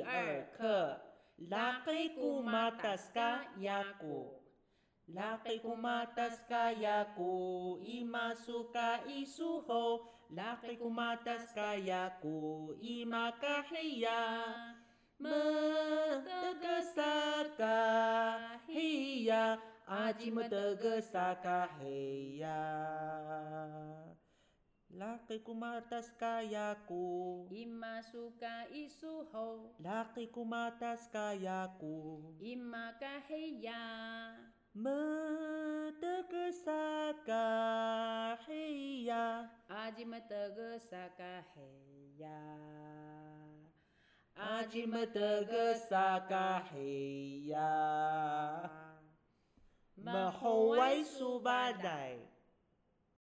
第二课，Lakiku mataska yaku。Lakiku mataska yaku, ima suka isuho. Lakiku mataska yaku, ima kahiya. Metegesaka hiya, aji metegesaka hiya. Lakiku mataska yaku. Ima suho. Laki kumatas kaya ku. Ima kahiya. Matagasa kahiya. Aji matagasa kahiya. Aji matagasa kahiya. Mahuway subadai.